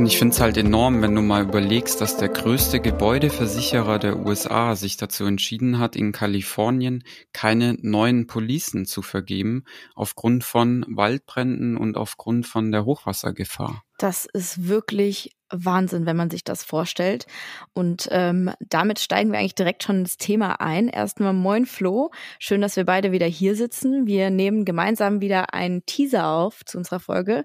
Und ich finde es halt enorm, wenn du mal überlegst, dass der größte Gebäudeversicherer der USA sich dazu entschieden hat, in Kalifornien keine neuen Policen zu vergeben, aufgrund von Waldbränden und aufgrund von der Hochwassergefahr. Das ist wirklich Wahnsinn, wenn man sich das vorstellt. Und ähm, damit steigen wir eigentlich direkt schon ins Thema ein. Erstmal moin Flo, schön, dass wir beide wieder hier sitzen. Wir nehmen gemeinsam wieder einen Teaser auf zu unserer Folge.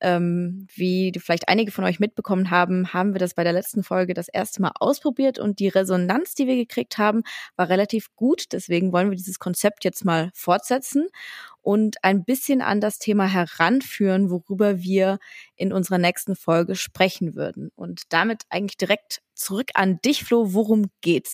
Ähm, wie vielleicht einige von euch mitbekommen haben, haben wir das bei der letzten Folge das erste Mal ausprobiert und die Resonanz, die wir gekriegt haben, war relativ gut. Deswegen wollen wir dieses Konzept jetzt mal fortsetzen und ein bisschen an das Thema heranführen, worüber wir in unserer nächsten Folge sprechen würden. Und damit eigentlich direkt zurück an dich, Flo. Worum geht's?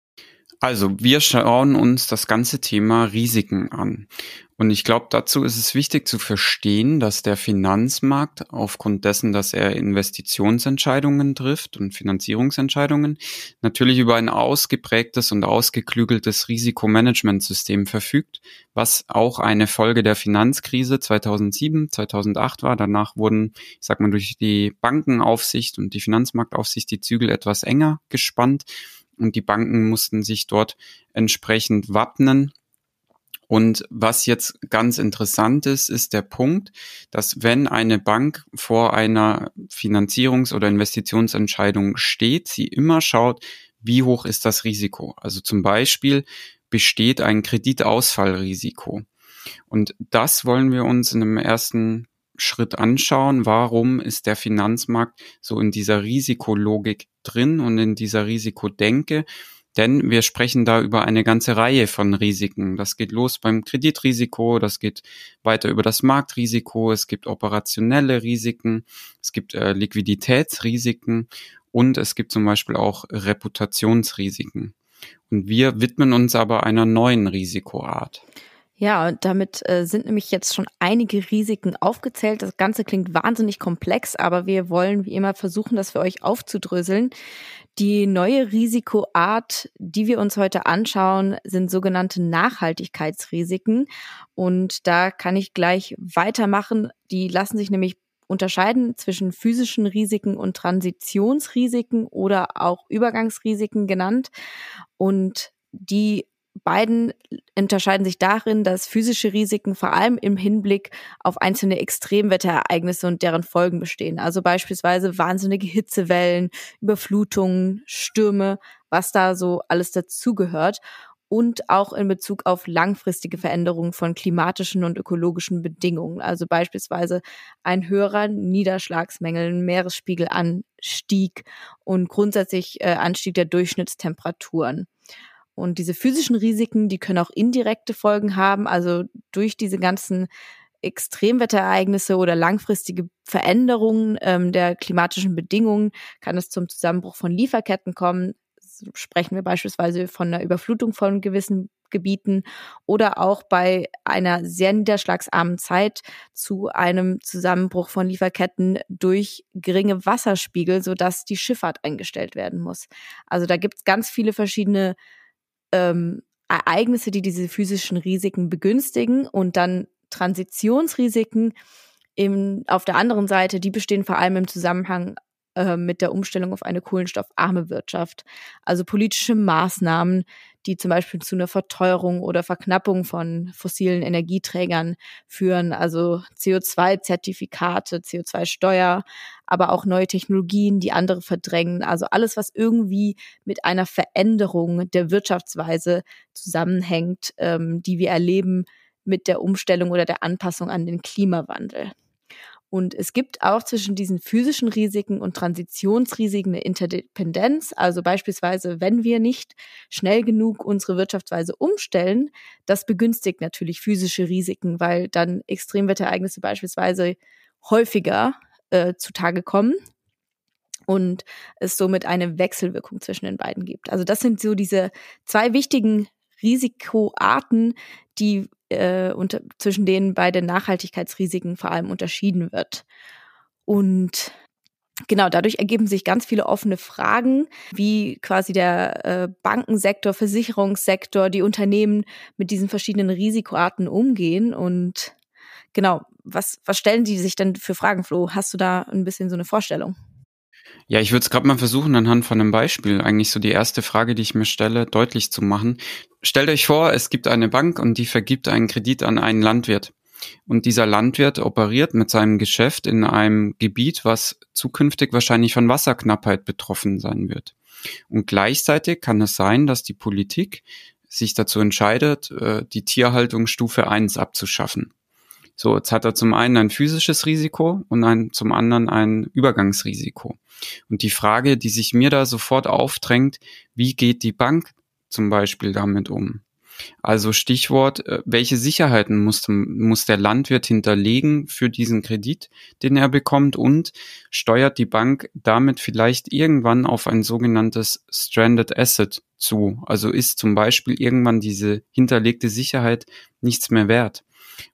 Also, wir schauen uns das ganze Thema Risiken an. Und ich glaube, dazu ist es wichtig zu verstehen, dass der Finanzmarkt aufgrund dessen, dass er Investitionsentscheidungen trifft und Finanzierungsentscheidungen, natürlich über ein ausgeprägtes und ausgeklügeltes Risikomanagementsystem verfügt, was auch eine Folge der Finanzkrise 2007, 2008 war. Danach wurden, ich sag mal, durch die Bankenaufsicht und die Finanzmarktaufsicht die Zügel etwas enger gespannt und die Banken mussten sich dort entsprechend wappnen. Und was jetzt ganz interessant ist, ist der Punkt, dass wenn eine Bank vor einer Finanzierungs- oder Investitionsentscheidung steht, sie immer schaut, wie hoch ist das Risiko. Also zum Beispiel besteht ein Kreditausfallrisiko. Und das wollen wir uns in einem ersten Schritt anschauen. Warum ist der Finanzmarkt so in dieser Risikologik drin und in dieser Risikodenke. Denn wir sprechen da über eine ganze Reihe von Risiken. Das geht los beim Kreditrisiko, das geht weiter über das Marktrisiko, es gibt operationelle Risiken, es gibt äh, Liquiditätsrisiken und es gibt zum Beispiel auch Reputationsrisiken. Und wir widmen uns aber einer neuen Risikoart. Ja, und damit äh, sind nämlich jetzt schon einige Risiken aufgezählt. Das Ganze klingt wahnsinnig komplex, aber wir wollen wie immer versuchen, das für euch aufzudröseln. Die neue Risikoart, die wir uns heute anschauen, sind sogenannte Nachhaltigkeitsrisiken. Und da kann ich gleich weitermachen. Die lassen sich nämlich unterscheiden zwischen physischen Risiken und Transitionsrisiken oder auch Übergangsrisiken genannt. Und die beiden unterscheiden sich darin, dass physische Risiken vor allem im Hinblick auf einzelne Extremwetterereignisse und deren Folgen bestehen. Also beispielsweise wahnsinnige Hitzewellen, Überflutungen, Stürme, was da so alles dazugehört. Und auch in Bezug auf langfristige Veränderungen von klimatischen und ökologischen Bedingungen. Also beispielsweise ein höherer Niederschlagsmängel, Meeresspiegelanstieg und grundsätzlich äh, Anstieg der Durchschnittstemperaturen. Und diese physischen Risiken, die können auch indirekte Folgen haben, also durch diese ganzen Extremwetterereignisse oder langfristige Veränderungen ähm, der klimatischen Bedingungen kann es zum Zusammenbruch von Lieferketten kommen. So sprechen wir beispielsweise von einer Überflutung von gewissen Gebieten oder auch bei einer sehr niederschlagsarmen Zeit zu einem Zusammenbruch von Lieferketten durch geringe Wasserspiegel, sodass die Schifffahrt eingestellt werden muss. Also da gibt es ganz viele verschiedene ähm, Ereignisse, die diese physischen Risiken begünstigen und dann Transitionsrisiken im, auf der anderen Seite, die bestehen vor allem im Zusammenhang äh, mit der Umstellung auf eine kohlenstoffarme Wirtschaft. Also politische Maßnahmen, die zum Beispiel zu einer Verteuerung oder Verknappung von fossilen Energieträgern führen, also CO2-Zertifikate, CO2-Steuer, aber auch neue Technologien, die andere verdrängen. Also alles, was irgendwie mit einer Veränderung der Wirtschaftsweise zusammenhängt, ähm, die wir erleben mit der Umstellung oder der Anpassung an den Klimawandel. Und es gibt auch zwischen diesen physischen Risiken und Transitionsrisiken eine Interdependenz. Also beispielsweise, wenn wir nicht schnell genug unsere Wirtschaftsweise umstellen, das begünstigt natürlich physische Risiken, weil dann Extremwetterereignisse beispielsweise häufiger äh, zutage kommen und es somit eine Wechselwirkung zwischen den beiden gibt. Also das sind so diese zwei wichtigen Risikoarten, die äh, unter, zwischen denen bei den Nachhaltigkeitsrisiken vor allem unterschieden wird. Und genau, dadurch ergeben sich ganz viele offene Fragen, wie quasi der äh, Bankensektor, Versicherungssektor, die Unternehmen mit diesen verschiedenen Risikoarten umgehen. Und genau, was, was stellen die sich denn für Fragen, Flo? Hast du da ein bisschen so eine Vorstellung? Ja, ich würde es gerade mal versuchen, anhand von einem Beispiel eigentlich so die erste Frage, die ich mir stelle, deutlich zu machen. Stellt euch vor, es gibt eine Bank und die vergibt einen Kredit an einen Landwirt. Und dieser Landwirt operiert mit seinem Geschäft in einem Gebiet, was zukünftig wahrscheinlich von Wasserknappheit betroffen sein wird. Und gleichzeitig kann es sein, dass die Politik sich dazu entscheidet, äh, die Tierhaltung Stufe 1 abzuschaffen. So, jetzt hat er zum einen ein physisches Risiko und ein, zum anderen ein Übergangsrisiko. Und die Frage, die sich mir da sofort aufdrängt, wie geht die Bank zum Beispiel damit um? Also Stichwort, äh, welche Sicherheiten muss, muss der Landwirt hinterlegen für diesen Kredit, den er bekommt und steuert die Bank damit vielleicht irgendwann auf ein sogenanntes Stranded Asset zu? Also ist zum Beispiel irgendwann diese hinterlegte Sicherheit nichts mehr wert?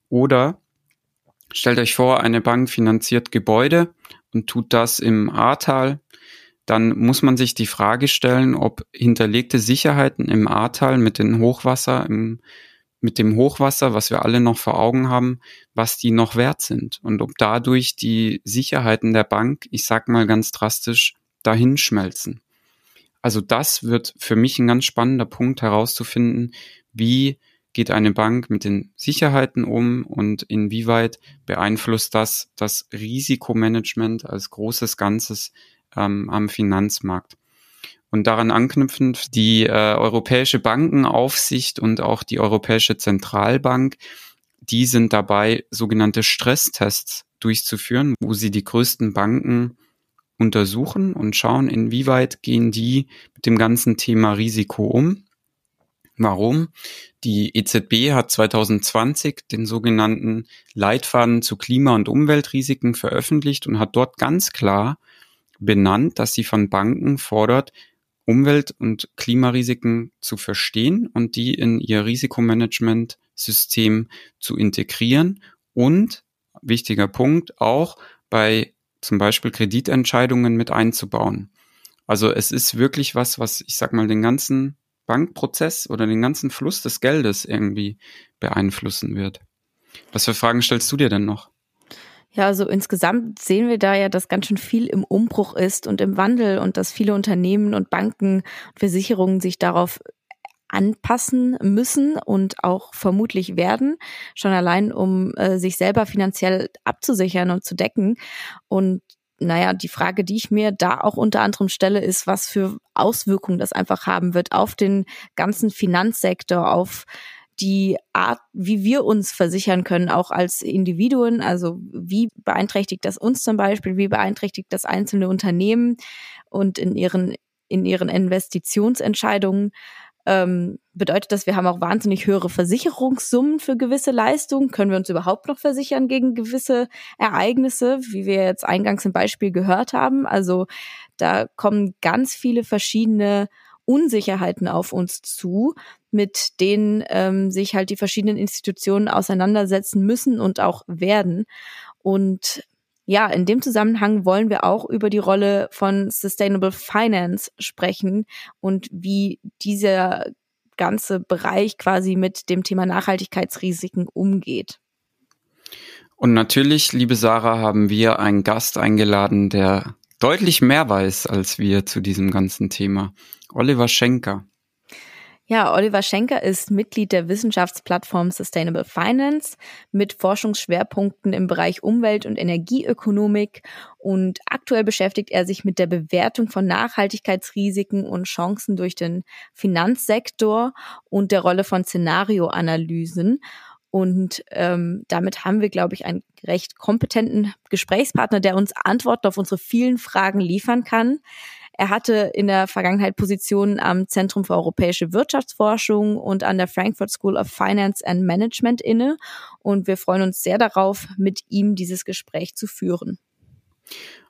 Oder Stellt euch vor, eine Bank finanziert Gebäude und tut das im Ahrtal. Dann muss man sich die Frage stellen, ob hinterlegte Sicherheiten im Ahrtal mit dem Hochwasser, im, mit dem Hochwasser, was wir alle noch vor Augen haben, was die noch wert sind und ob dadurch die Sicherheiten der Bank, ich sag mal ganz drastisch, dahinschmelzen. Also das wird für mich ein ganz spannender Punkt herauszufinden, wie geht eine Bank mit den Sicherheiten um und inwieweit beeinflusst das das Risikomanagement als großes Ganzes ähm, am Finanzmarkt. Und daran anknüpfend die äh, Europäische Bankenaufsicht und auch die Europäische Zentralbank, die sind dabei, sogenannte Stresstests durchzuführen, wo sie die größten Banken untersuchen und schauen, inwieweit gehen die mit dem ganzen Thema Risiko um Warum? Die EZB hat 2020 den sogenannten Leitfaden zu Klima- und Umweltrisiken veröffentlicht und hat dort ganz klar benannt, dass sie von Banken fordert, Umwelt- und Klimarisiken zu verstehen und die in ihr Risikomanagementsystem zu integrieren und, wichtiger Punkt, auch bei zum Beispiel Kreditentscheidungen mit einzubauen. Also es ist wirklich was, was ich sag mal den ganzen Bankprozess oder den ganzen Fluss des Geldes irgendwie beeinflussen wird. Was für Fragen stellst du dir denn noch? Ja, also insgesamt sehen wir da ja, dass ganz schön viel im Umbruch ist und im Wandel und dass viele Unternehmen und Banken und Versicherungen sich darauf anpassen müssen und auch vermutlich werden, schon allein um äh, sich selber finanziell abzusichern und zu decken. Und naja, die Frage, die ich mir da auch unter anderem stelle, ist, was für Auswirkungen das einfach haben wird auf den ganzen Finanzsektor, auf die Art, wie wir uns versichern können, auch als Individuen. Also wie beeinträchtigt das uns zum Beispiel, wie beeinträchtigt das einzelne Unternehmen und in ihren, in ihren Investitionsentscheidungen ähm, bedeutet das, wir haben auch wahnsinnig höhere Versicherungssummen für gewisse Leistungen. Können wir uns überhaupt noch versichern gegen gewisse Ereignisse, wie wir jetzt eingangs im Beispiel gehört haben? Also da kommen ganz viele verschiedene Unsicherheiten auf uns zu, mit denen ähm, sich halt die verschiedenen Institutionen auseinandersetzen müssen und auch werden. Und ja, in dem Zusammenhang wollen wir auch über die Rolle von Sustainable Finance sprechen und wie dieser ganze Bereich quasi mit dem Thema Nachhaltigkeitsrisiken umgeht. Und natürlich, liebe Sarah, haben wir einen Gast eingeladen, der deutlich mehr weiß als wir zu diesem ganzen Thema. Oliver Schenker. Ja, Oliver Schenker ist Mitglied der Wissenschaftsplattform Sustainable Finance mit Forschungsschwerpunkten im Bereich Umwelt- und Energieökonomik und aktuell beschäftigt er sich mit der Bewertung von Nachhaltigkeitsrisiken und Chancen durch den Finanzsektor und der Rolle von Szenarioanalysen. Und ähm, damit haben wir, glaube ich, einen recht kompetenten Gesprächspartner, der uns Antworten auf unsere vielen Fragen liefern kann. Er hatte in der Vergangenheit Positionen am Zentrum für europäische Wirtschaftsforschung und an der Frankfurt School of Finance and Management inne. Und wir freuen uns sehr darauf, mit ihm dieses Gespräch zu führen.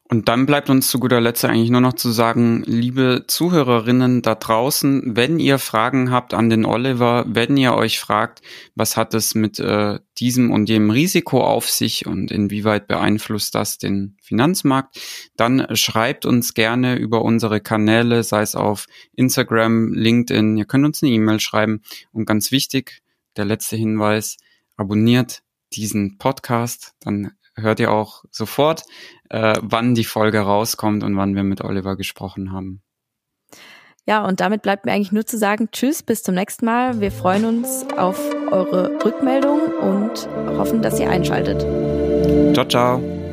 Und dann bleibt uns zu guter Letzt eigentlich nur noch zu sagen, liebe Zuhörerinnen da draußen, wenn ihr Fragen habt an den Oliver, wenn ihr euch fragt, was hat es mit äh, diesem und jenem Risiko auf sich und inwieweit beeinflusst das den Finanzmarkt, dann schreibt uns gerne über unsere Kanäle, sei es auf Instagram, LinkedIn, ihr könnt uns eine E-Mail schreiben. Und ganz wichtig, der letzte Hinweis, abonniert diesen Podcast, dann hört ihr auch sofort, äh, wann die Folge rauskommt und wann wir mit Oliver gesprochen haben. Ja, und damit bleibt mir eigentlich nur zu sagen, tschüss, bis zum nächsten Mal. Wir freuen uns auf eure Rückmeldung und hoffen, dass ihr einschaltet. Ciao, ciao.